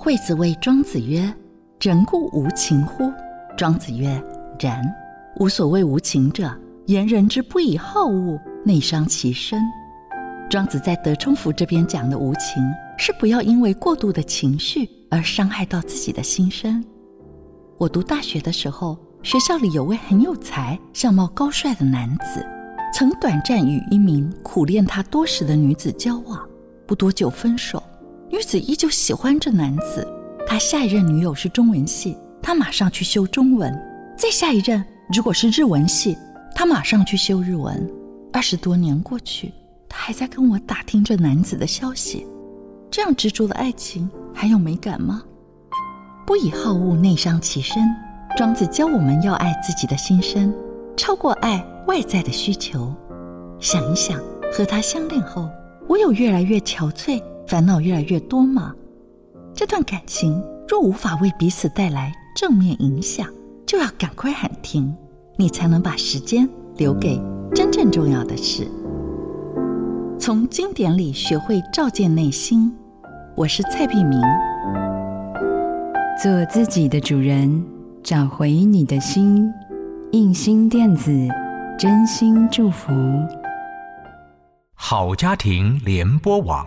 惠子谓庄子曰：“人固无情乎？”庄子曰：“然。无所谓无情者，言人之不以好恶，内伤其身。”庄子在德充府这边讲的无情，是不要因为过度的情绪而伤害到自己的心身。我读大学的时候，学校里有位很有才、相貌高帅的男子，曾短暂与一名苦恋他多时的女子交往，不多久分手。女子依旧喜欢这男子，他下一任女友是中文系，他马上去修中文；再下一任如果是日文系，他马上去修日文。二十多年过去，他还在跟我打听这男子的消息。这样执着的爱情还有美感吗？不以好恶内伤其身。庄子教我们要爱自己的心声，超过爱外在的需求。想一想，和他相恋后，我有越来越憔悴。烦恼越来越多吗？这段感情若无法为彼此带来正面影响，就要赶快喊停，你才能把时间留给真正重要的事。从经典里学会照见内心。我是蔡碧明，做自己的主人，找回你的心。印心电子，真心祝福。好家庭联播网。